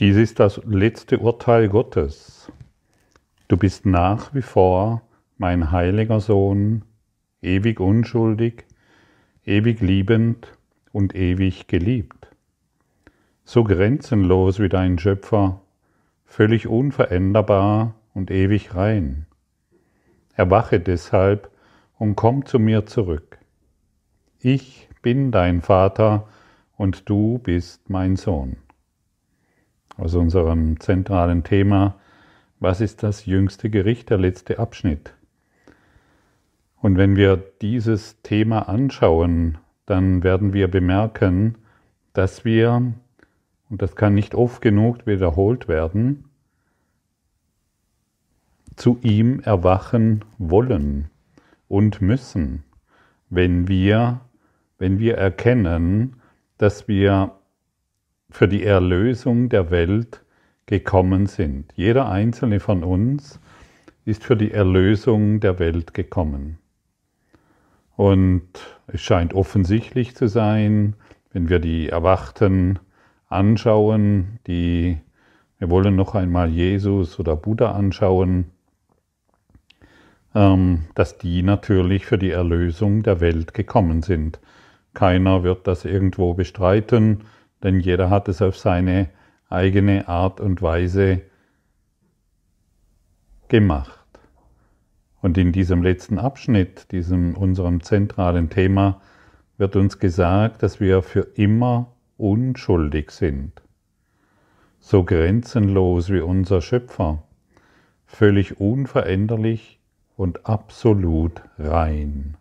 Dies ist das letzte Urteil Gottes. Du bist nach wie vor mein heiliger Sohn, ewig unschuldig, ewig liebend und ewig geliebt. So grenzenlos wie dein Schöpfer, völlig unveränderbar und ewig rein. Erwache deshalb und komm zu mir zurück. Ich bin dein Vater und du bist mein Sohn aus unserem zentralen Thema, was ist das jüngste Gericht, der letzte Abschnitt. Und wenn wir dieses Thema anschauen, dann werden wir bemerken, dass wir, und das kann nicht oft genug wiederholt werden, zu ihm erwachen wollen und müssen, wenn wir, wenn wir erkennen, dass wir für die Erlösung der Welt gekommen sind. Jeder einzelne von uns ist für die Erlösung der Welt gekommen. Und es scheint offensichtlich zu sein, wenn wir die Erwachten anschauen, die wir wollen noch einmal Jesus oder Buddha anschauen, ähm, dass die natürlich für die Erlösung der Welt gekommen sind. Keiner wird das irgendwo bestreiten denn jeder hat es auf seine eigene Art und Weise gemacht. Und in diesem letzten Abschnitt, diesem unserem zentralen Thema, wird uns gesagt, dass wir für immer unschuldig sind. So grenzenlos wie unser Schöpfer, völlig unveränderlich und absolut rein.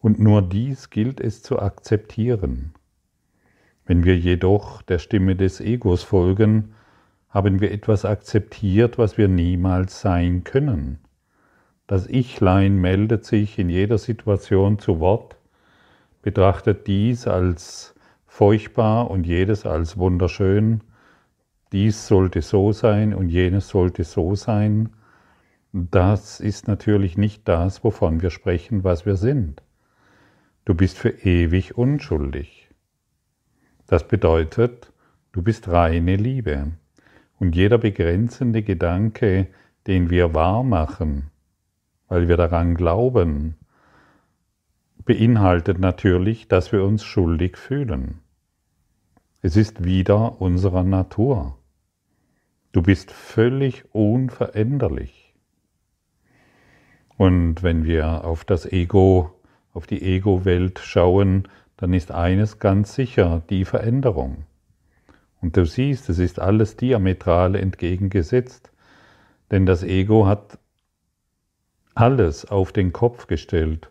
Und nur dies gilt es zu akzeptieren. Wenn wir jedoch der Stimme des Egos folgen, haben wir etwas akzeptiert, was wir niemals sein können. Das Ichlein meldet sich in jeder Situation zu Wort, betrachtet dies als furchtbar und jedes als wunderschön, dies sollte so sein und jenes sollte so sein. Das ist natürlich nicht das, wovon wir sprechen, was wir sind. Du bist für ewig unschuldig. Das bedeutet, du bist reine Liebe. Und jeder begrenzende Gedanke, den wir wahr machen, weil wir daran glauben, beinhaltet natürlich, dass wir uns schuldig fühlen. Es ist wieder unserer Natur. Du bist völlig unveränderlich. Und wenn wir auf das Ego, auf die Ego-Welt schauen, dann ist eines ganz sicher, die Veränderung. Und du siehst, es ist alles diametral entgegengesetzt, denn das Ego hat alles auf den Kopf gestellt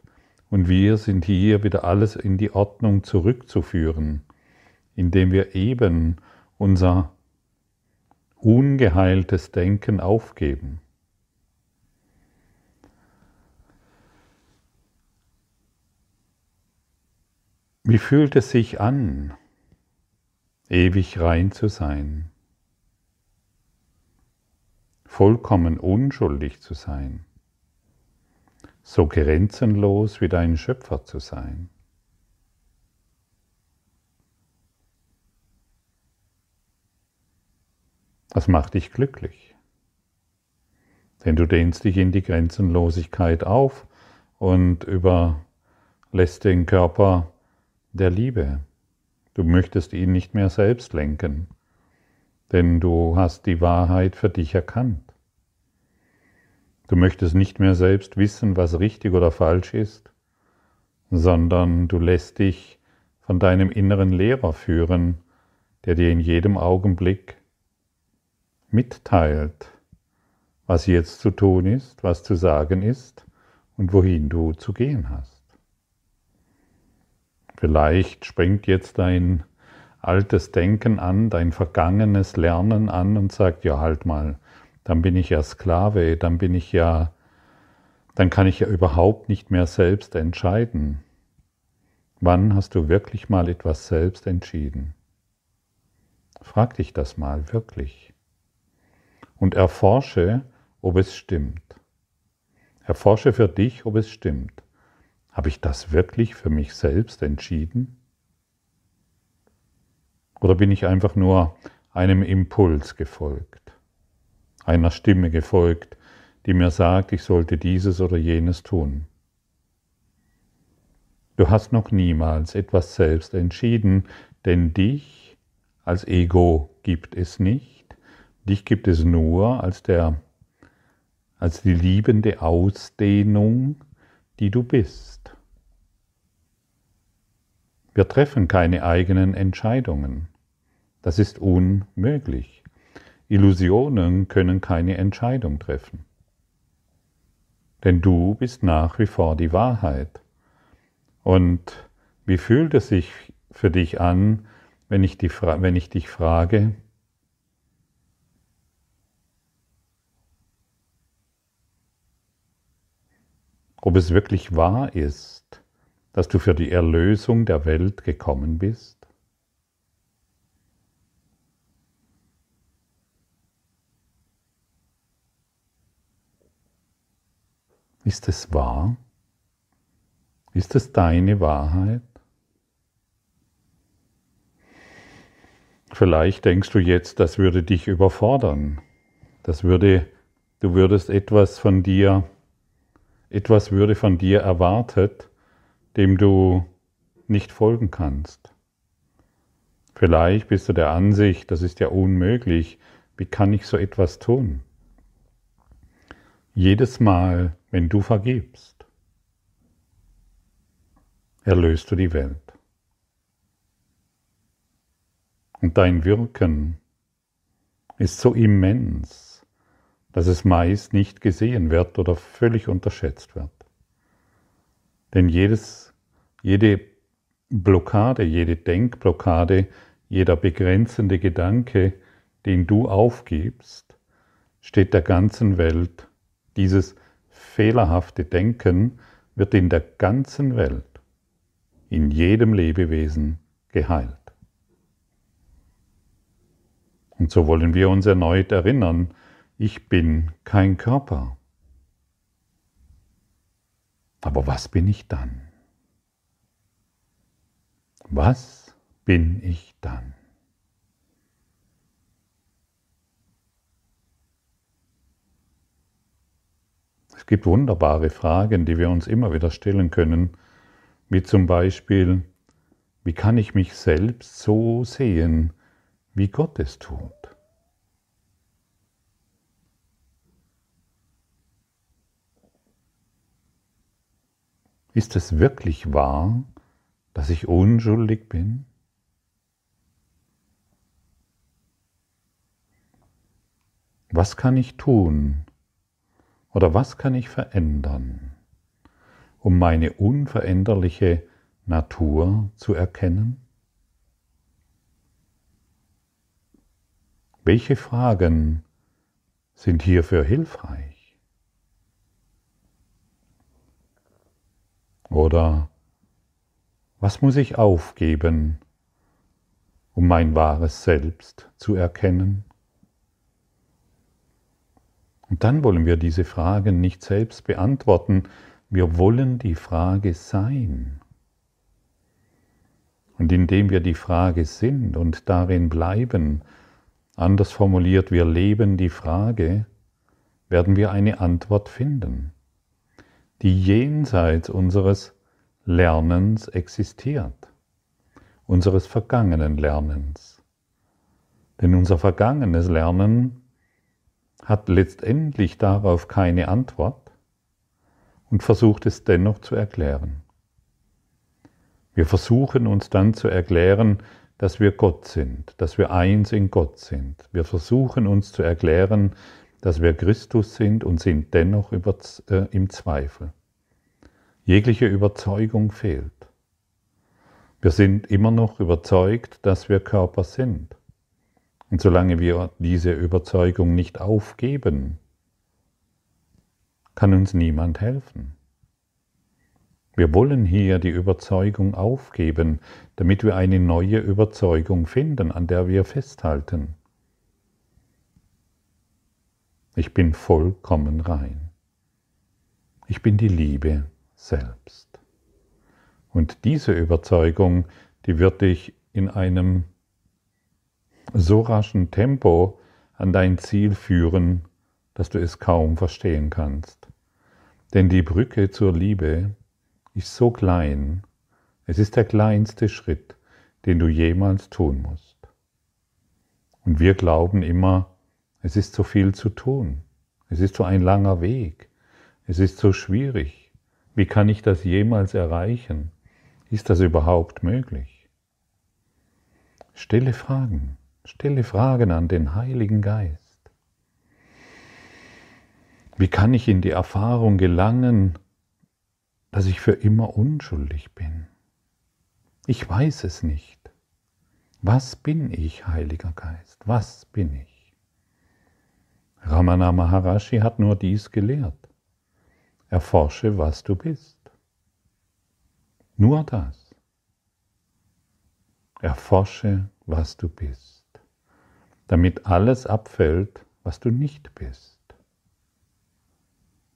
und wir sind hier wieder alles in die Ordnung zurückzuführen, indem wir eben unser ungeheiltes Denken aufgeben. Wie fühlt es sich an, ewig rein zu sein, vollkommen unschuldig zu sein, so grenzenlos wie dein Schöpfer zu sein? Das macht dich glücklich, denn du dehnst dich in die Grenzenlosigkeit auf und überlässt den Körper der Liebe. Du möchtest ihn nicht mehr selbst lenken, denn du hast die Wahrheit für dich erkannt. Du möchtest nicht mehr selbst wissen, was richtig oder falsch ist, sondern du lässt dich von deinem inneren Lehrer führen, der dir in jedem Augenblick mitteilt, was jetzt zu tun ist, was zu sagen ist und wohin du zu gehen hast. Vielleicht springt jetzt dein altes Denken an, dein vergangenes Lernen an und sagt, ja, halt mal, dann bin ich ja Sklave, dann bin ich ja, dann kann ich ja überhaupt nicht mehr selbst entscheiden. Wann hast du wirklich mal etwas selbst entschieden? Frag dich das mal wirklich. Und erforsche, ob es stimmt. Erforsche für dich, ob es stimmt. Habe ich das wirklich für mich selbst entschieden? Oder bin ich einfach nur einem Impuls gefolgt, einer Stimme gefolgt, die mir sagt, ich sollte dieses oder jenes tun. Du hast noch niemals etwas selbst entschieden, denn dich als Ego gibt es nicht, dich gibt es nur als der als die liebende Ausdehnung, die du bist. Wir treffen keine eigenen Entscheidungen. Das ist unmöglich. Illusionen können keine Entscheidung treffen. Denn du bist nach wie vor die Wahrheit. Und wie fühlt es sich für dich an, wenn ich, die, wenn ich dich frage, ob es wirklich wahr ist, dass du für die Erlösung der Welt gekommen bist? Ist es wahr? Ist es deine Wahrheit? Vielleicht denkst du jetzt, das würde dich überfordern. Das würde, du würdest etwas von dir etwas würde von dir erwartet, dem du nicht folgen kannst. Vielleicht bist du der Ansicht, das ist ja unmöglich, wie kann ich so etwas tun? Jedes Mal, wenn du vergibst, erlöst du die Welt. Und dein Wirken ist so immens, dass es meist nicht gesehen wird oder völlig unterschätzt wird. Denn jedes, jede Blockade, jede Denkblockade, jeder begrenzende Gedanke, den du aufgibst, steht der ganzen Welt. Dieses fehlerhafte Denken wird in der ganzen Welt, in jedem Lebewesen geheilt. Und so wollen wir uns erneut erinnern, ich bin kein Körper. Aber was bin ich dann? Was bin ich dann? Es gibt wunderbare Fragen, die wir uns immer wieder stellen können, wie zum Beispiel, wie kann ich mich selbst so sehen, wie Gott es tut? Ist es wirklich wahr, dass ich unschuldig bin? Was kann ich tun oder was kann ich verändern, um meine unveränderliche Natur zu erkennen? Welche Fragen sind hierfür hilfreich? Oder was muss ich aufgeben, um mein wahres Selbst zu erkennen? Und dann wollen wir diese Fragen nicht selbst beantworten, wir wollen die Frage sein. Und indem wir die Frage sind und darin bleiben, anders formuliert, wir leben die Frage, werden wir eine Antwort finden die jenseits unseres Lernens existiert, unseres vergangenen Lernens. Denn unser vergangenes Lernen hat letztendlich darauf keine Antwort und versucht es dennoch zu erklären. Wir versuchen uns dann zu erklären, dass wir Gott sind, dass wir eins in Gott sind. Wir versuchen uns zu erklären, dass wir Christus sind und sind dennoch über, äh, im Zweifel. Jegliche Überzeugung fehlt. Wir sind immer noch überzeugt, dass wir Körper sind. Und solange wir diese Überzeugung nicht aufgeben, kann uns niemand helfen. Wir wollen hier die Überzeugung aufgeben, damit wir eine neue Überzeugung finden, an der wir festhalten. Ich bin vollkommen rein. Ich bin die Liebe selbst. Und diese Überzeugung, die wird dich in einem so raschen Tempo an dein Ziel führen, dass du es kaum verstehen kannst. Denn die Brücke zur Liebe ist so klein, es ist der kleinste Schritt, den du jemals tun musst. Und wir glauben immer, es ist so viel zu tun, es ist so ein langer Weg, es ist so schwierig, wie kann ich das jemals erreichen? Ist das überhaupt möglich? Stelle Fragen, stelle Fragen an den Heiligen Geist. Wie kann ich in die Erfahrung gelangen, dass ich für immer unschuldig bin? Ich weiß es nicht. Was bin ich, Heiliger Geist? Was bin ich? Ramana Maharashi hat nur dies gelehrt. Erforsche, was du bist. Nur das. Erforsche, was du bist, damit alles abfällt, was du nicht bist.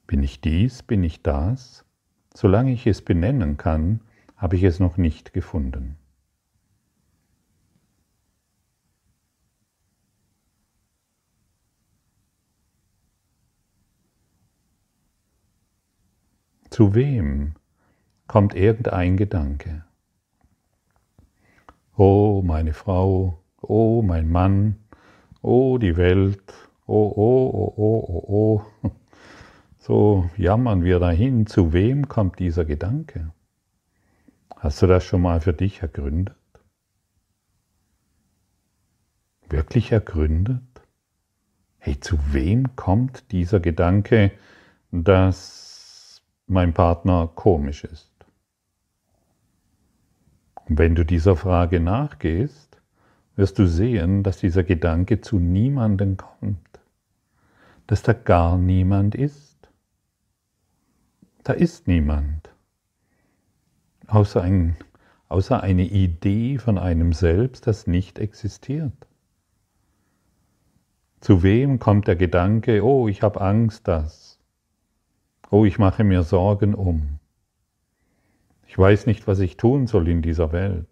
Bin ich dies, bin ich das? Solange ich es benennen kann, habe ich es noch nicht gefunden. Zu wem kommt irgendein Gedanke? Oh, meine Frau, oh, mein Mann, oh, die Welt, oh, oh, oh, oh, oh, oh. So jammern wir dahin. Zu wem kommt dieser Gedanke? Hast du das schon mal für dich ergründet? Wirklich ergründet? Hey, zu wem kommt dieser Gedanke, dass mein Partner komisch ist? Und wenn du dieser Frage nachgehst, wirst du sehen, dass dieser Gedanke zu niemanden kommt, dass da gar niemand ist. Da ist niemand außer, ein, außer eine Idee von einem Selbst, das nicht existiert. Zu wem kommt der Gedanke, oh, ich habe Angst, dass, oh, ich mache mir Sorgen um, ich weiß nicht, was ich tun soll in dieser Welt,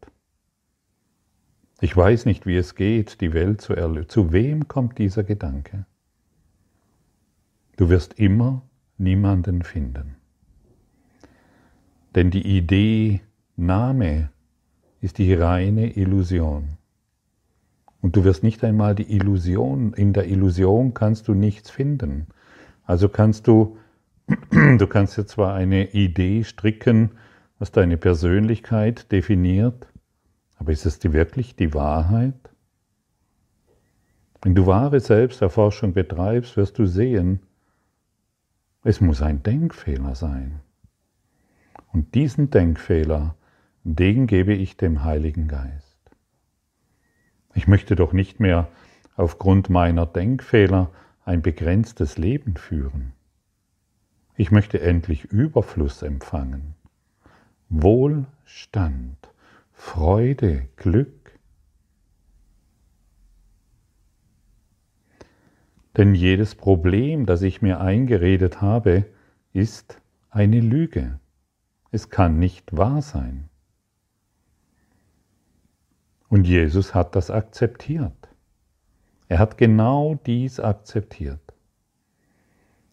ich weiß nicht, wie es geht, die Welt zu erlösen. Zu wem kommt dieser Gedanke? Du wirst immer niemanden finden. Denn die Idee Name ist die reine Illusion. Und du wirst nicht einmal die Illusion, in der Illusion kannst du nichts finden. Also kannst du, du kannst dir zwar eine Idee stricken, was deine Persönlichkeit definiert, aber ist es die wirklich die Wahrheit? Wenn du wahre Selbsterforschung betreibst, wirst du sehen, es muss ein Denkfehler sein. Und diesen Denkfehler, den gebe ich dem Heiligen Geist. Ich möchte doch nicht mehr aufgrund meiner Denkfehler ein begrenztes Leben führen. Ich möchte endlich Überfluss empfangen. Wohlstand, Freude, Glück. Denn jedes Problem, das ich mir eingeredet habe, ist eine Lüge. Es kann nicht wahr sein. Und Jesus hat das akzeptiert. Er hat genau dies akzeptiert.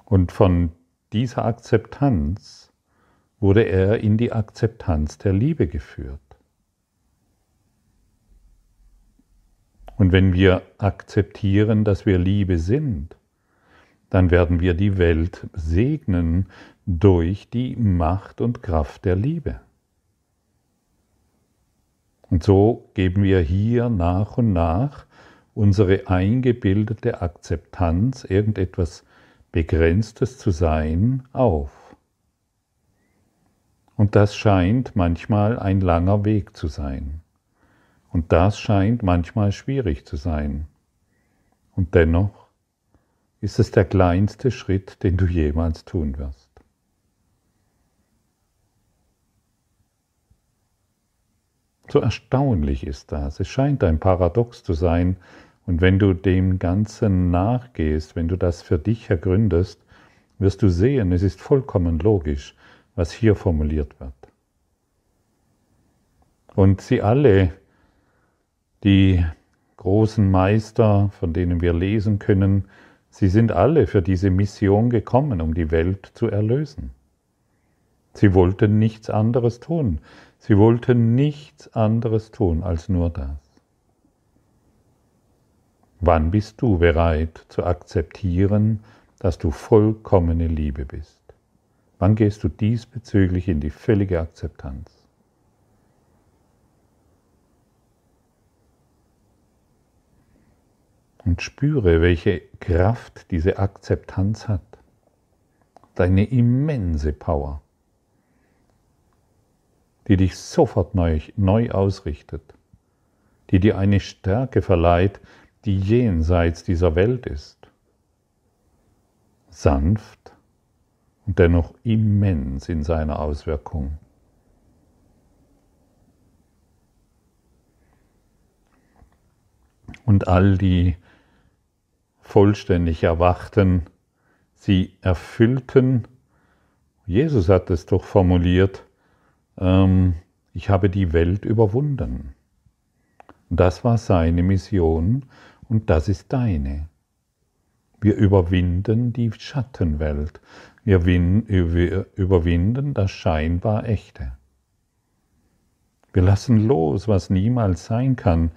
Und von dieser Akzeptanz wurde er in die Akzeptanz der Liebe geführt. Und wenn wir akzeptieren, dass wir Liebe sind, dann werden wir die Welt segnen durch die Macht und Kraft der Liebe. Und so geben wir hier nach und nach unsere eingebildete Akzeptanz, irgendetwas Begrenztes zu sein, auf. Und das scheint manchmal ein langer Weg zu sein. Und das scheint manchmal schwierig zu sein. Und dennoch ist es der kleinste Schritt, den du jemals tun wirst. So erstaunlich ist das. Es scheint ein Paradox zu sein. Und wenn du dem Ganzen nachgehst, wenn du das für dich ergründest, wirst du sehen, es ist vollkommen logisch, was hier formuliert wird. Und sie alle, die großen Meister, von denen wir lesen können, sie sind alle für diese Mission gekommen, um die Welt zu erlösen. Sie wollten nichts anderes tun. Sie wollten nichts anderes tun als nur das. Wann bist du bereit zu akzeptieren, dass du vollkommene Liebe bist? Wann gehst du diesbezüglich in die völlige Akzeptanz? Und spüre, welche Kraft diese Akzeptanz hat. Deine immense Power, die dich sofort neu, neu ausrichtet, die dir eine Stärke verleiht, die jenseits dieser Welt ist. Sanft und dennoch immens in seiner Auswirkung. Und all die vollständig Erwachten, sie erfüllten, Jesus hat es doch formuliert, ähm, ich habe die Welt überwunden. Das war seine Mission und das ist deine. Wir überwinden die Schattenwelt. Wir, überwinden das scheinbar Echte. Wir lassen los, was niemals sein kann.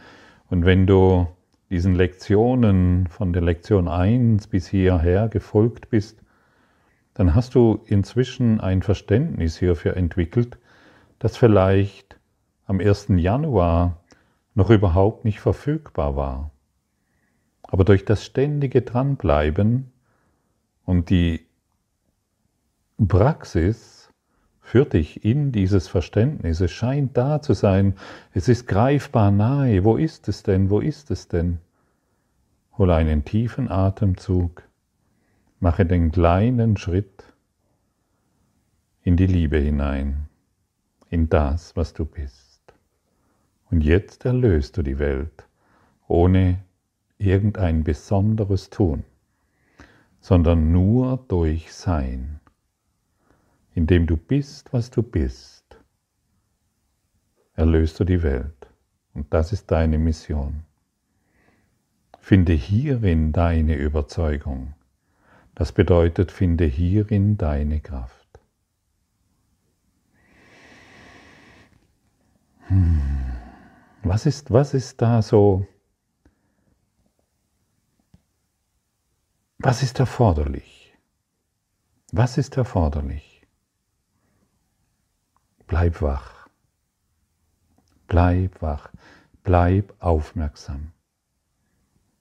Und wenn du diesen Lektionen von der Lektion 1 bis hierher gefolgt bist, dann hast du inzwischen ein Verständnis hierfür entwickelt, das vielleicht am 1. Januar noch überhaupt nicht verfügbar war. Aber durch das ständige Dranbleiben und die Praxis führt dich in dieses Verständnis. Es scheint da zu sein. Es ist greifbar nahe. Wo ist es denn? Wo ist es denn? Hol einen tiefen Atemzug. Mache den kleinen Schritt in die Liebe hinein, in das, was du bist. Und jetzt erlöst du die Welt, ohne irgendein besonderes Tun, sondern nur durch Sein. Indem du bist, was du bist, erlöst du die Welt. Und das ist deine Mission. Finde hierin deine Überzeugung. Das bedeutet, finde hierin deine Kraft. Hm. Was ist, was ist da so Was ist erforderlich? Was ist erforderlich? Bleib wach. Bleib wach. Bleib aufmerksam.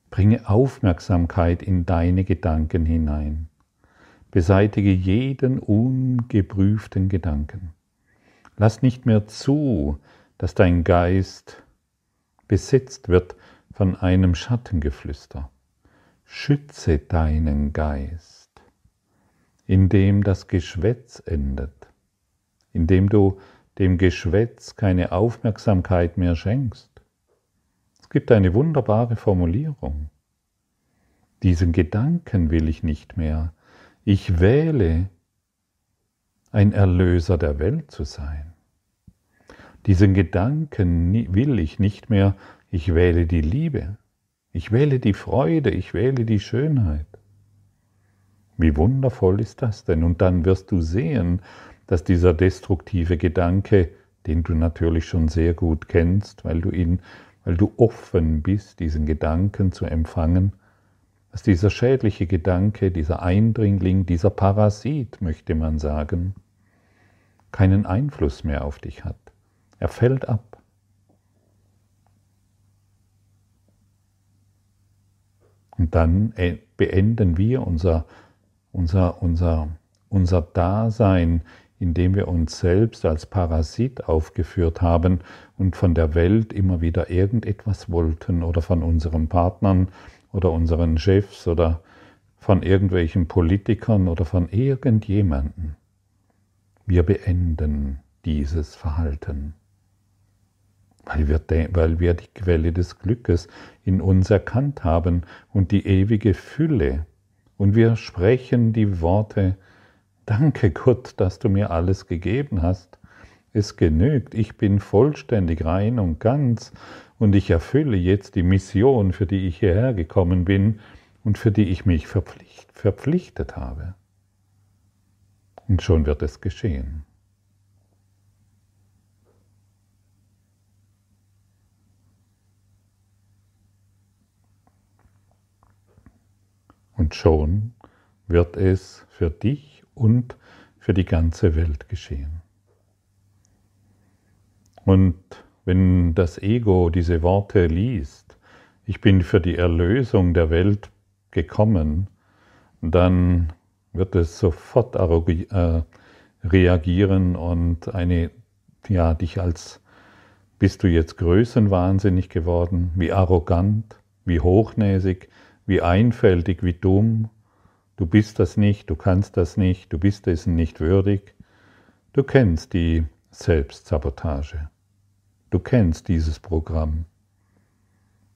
Bringe Aufmerksamkeit in deine Gedanken hinein. Beseitige jeden ungeprüften Gedanken. Lass nicht mehr zu, dass dein Geist besetzt wird von einem Schattengeflüster. Schütze deinen Geist, indem das Geschwätz endet, indem du dem Geschwätz keine Aufmerksamkeit mehr schenkst. Es gibt eine wunderbare Formulierung. Diesen Gedanken will ich nicht mehr. Ich wähle, ein Erlöser der Welt zu sein. Diesen Gedanken will ich nicht mehr. Ich wähle die Liebe. Ich wähle die Freude, ich wähle die Schönheit. Wie wundervoll ist das denn? Und dann wirst du sehen, dass dieser destruktive Gedanke, den du natürlich schon sehr gut kennst, weil du ihn, weil du offen bist, diesen Gedanken zu empfangen, dass dieser schädliche Gedanke, dieser Eindringling, dieser Parasit, möchte man sagen, keinen Einfluss mehr auf dich hat. Er fällt ab. Und dann äh, beenden wir unser, unser, unser, unser Dasein, indem wir uns selbst als Parasit aufgeführt haben und von der Welt immer wieder irgendetwas wollten oder von unseren Partnern oder unseren Chefs oder von irgendwelchen Politikern oder von irgendjemanden. Wir beenden dieses Verhalten weil wir, weil wir die Quelle des Glückes in uns erkannt haben und die ewige Fülle. Und wir sprechen die Worte, danke Gott, dass du mir alles gegeben hast. Es genügt, ich bin vollständig rein und ganz und ich erfülle jetzt die Mission, für die ich hierher gekommen bin und für die ich mich verpflicht, verpflichtet habe. Und schon wird es geschehen. Und schon wird es für dich und für die ganze Welt geschehen. Und wenn das Ego diese Worte liest, ich bin für die Erlösung der Welt gekommen, dann wird es sofort äh, reagieren und eine, ja, dich als, bist du jetzt größenwahnsinnig geworden, wie arrogant, wie hochnäsig, wie einfältig, wie dumm, du bist das nicht, du kannst das nicht, du bist dessen nicht würdig. Du kennst die Selbstsabotage. Du kennst dieses Programm.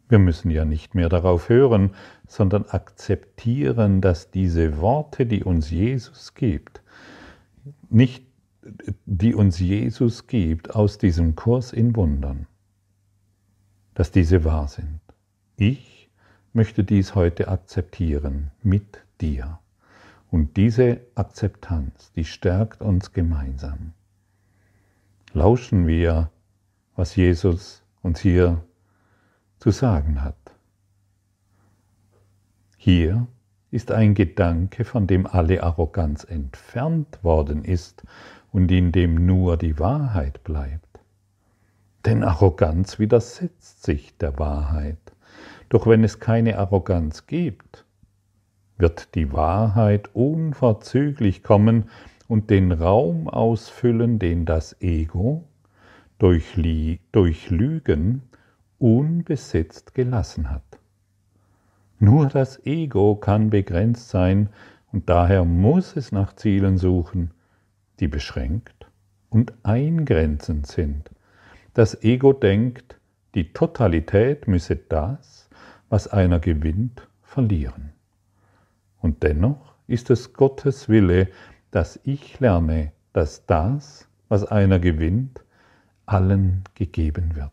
Wir müssen ja nicht mehr darauf hören, sondern akzeptieren, dass diese Worte, die uns Jesus gibt, nicht die uns Jesus gibt aus diesem Kurs in Wundern, dass diese wahr sind. Ich möchte dies heute akzeptieren mit dir. Und diese Akzeptanz, die stärkt uns gemeinsam. Lauschen wir was Jesus uns hier zu sagen hat. Hier ist ein Gedanke, von dem alle Arroganz entfernt worden ist und in dem nur die Wahrheit bleibt. Denn Arroganz widersetzt sich der Wahrheit. Doch wenn es keine Arroganz gibt, wird die Wahrheit unverzüglich kommen und den Raum ausfüllen, den das Ego, durch, durch Lügen unbesetzt gelassen hat. Nur das Ego kann begrenzt sein und daher muss es nach Zielen suchen, die beschränkt und eingrenzend sind. Das Ego denkt, die Totalität müsse das, was einer gewinnt, verlieren. Und dennoch ist es Gottes Wille, dass ich lerne, dass das, was einer gewinnt, allen gegeben wird.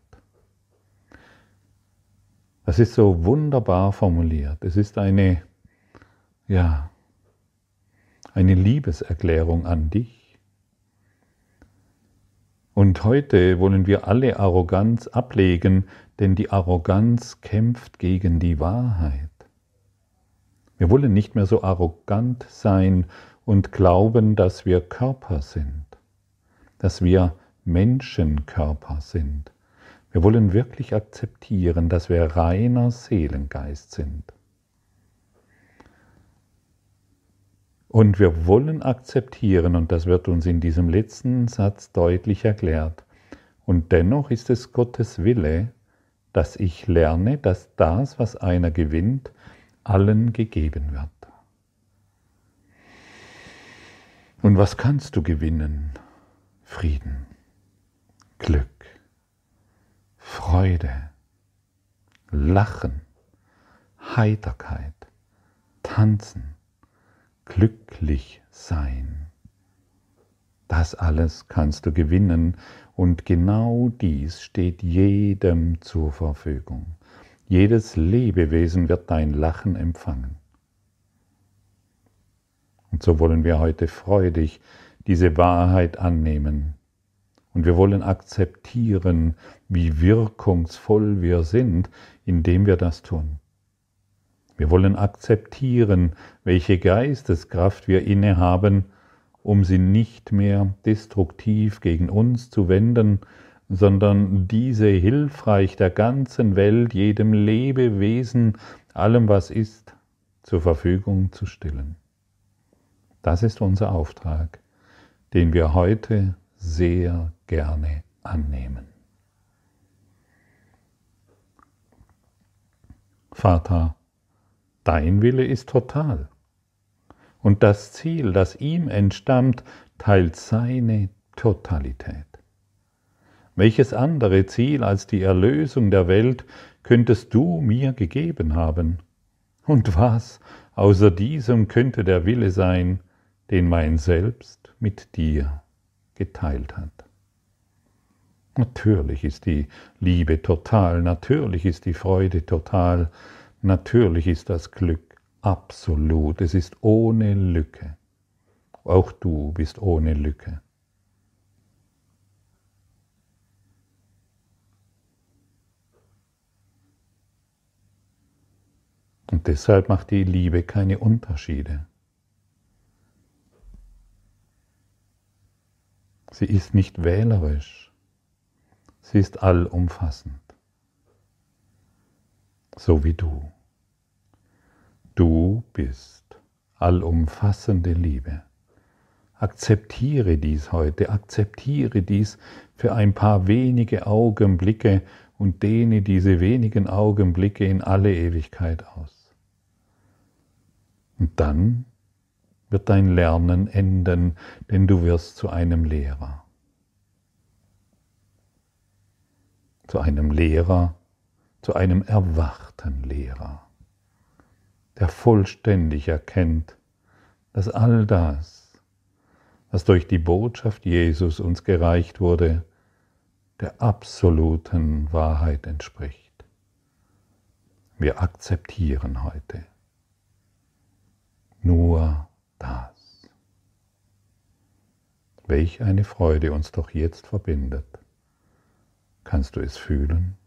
Das ist so wunderbar formuliert. Es ist eine, ja, eine Liebeserklärung an dich. Und heute wollen wir alle Arroganz ablegen, denn die Arroganz kämpft gegen die Wahrheit. Wir wollen nicht mehr so arrogant sein und glauben, dass wir Körper sind, dass wir Menschenkörper sind. Wir wollen wirklich akzeptieren, dass wir reiner Seelengeist sind. Und wir wollen akzeptieren, und das wird uns in diesem letzten Satz deutlich erklärt, und dennoch ist es Gottes Wille, dass ich lerne, dass das, was einer gewinnt, allen gegeben wird. Und was kannst du gewinnen? Frieden. Glück, Freude, Lachen, Heiterkeit, Tanzen, glücklich sein. Das alles kannst du gewinnen und genau dies steht jedem zur Verfügung. Jedes Lebewesen wird dein Lachen empfangen. Und so wollen wir heute freudig diese Wahrheit annehmen, und wir wollen akzeptieren, wie wirkungsvoll wir sind, indem wir das tun. Wir wollen akzeptieren, welche Geisteskraft wir innehaben, um sie nicht mehr destruktiv gegen uns zu wenden, sondern diese hilfreich der ganzen Welt, jedem Lebewesen, allem, was ist, zur Verfügung zu stellen. Das ist unser Auftrag, den wir heute sehr gerne annehmen. Vater, dein Wille ist total. Und das Ziel, das ihm entstammt, teilt seine Totalität. Welches andere Ziel als die Erlösung der Welt könntest du mir gegeben haben? Und was außer diesem könnte der Wille sein, den mein Selbst mit dir geteilt hat. Natürlich ist die Liebe total, natürlich ist die Freude total, natürlich ist das Glück absolut, es ist ohne Lücke. Auch du bist ohne Lücke. Und deshalb macht die Liebe keine Unterschiede. Sie ist nicht wählerisch. Sie ist allumfassend. So wie du. Du bist allumfassende Liebe. Akzeptiere dies heute, akzeptiere dies für ein paar wenige Augenblicke und dehne diese wenigen Augenblicke in alle Ewigkeit aus. Und dann wird dein Lernen enden, denn du wirst zu einem Lehrer. Zu einem Lehrer, zu einem erwachten Lehrer, der vollständig erkennt, dass all das, was durch die Botschaft Jesus uns gereicht wurde, der absoluten Wahrheit entspricht. Wir akzeptieren heute nur das. Welch eine Freude uns doch jetzt verbindet. Kannst du es fühlen?